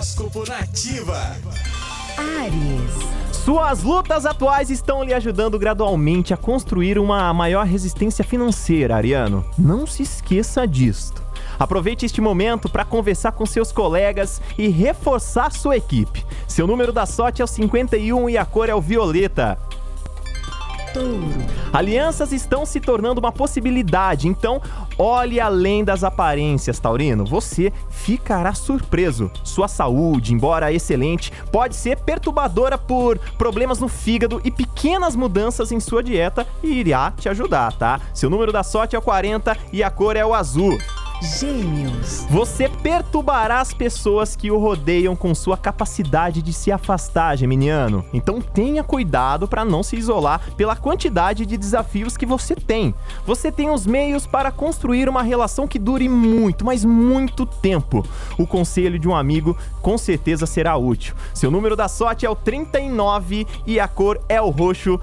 Horóscopo Nativa. Ares. Suas lutas atuais estão lhe ajudando gradualmente a construir uma maior resistência financeira, Ariano. Não se esqueça disto. Aproveite este momento para conversar com seus colegas e reforçar sua equipe. Seu número da sorte é o 51 e a cor é o violeta. Alianças estão se tornando uma possibilidade, então olhe além das aparências, Taurino. Você ficará surpreso. Sua saúde, embora excelente, pode ser perturbadora por problemas no fígado e pequenas mudanças em sua dieta irá te ajudar, tá? Seu número da sorte é o 40 e a cor é o azul. Gêmeos. Você perturbará as pessoas que o rodeiam com sua capacidade de se afastar, geminiano. Então tenha cuidado para não se isolar pela quantidade de desafios que você tem. Você tem os meios para construir uma relação que dure muito, mas muito tempo. O conselho de um amigo com certeza será útil. Seu número da sorte é o 39 e a cor é o roxo.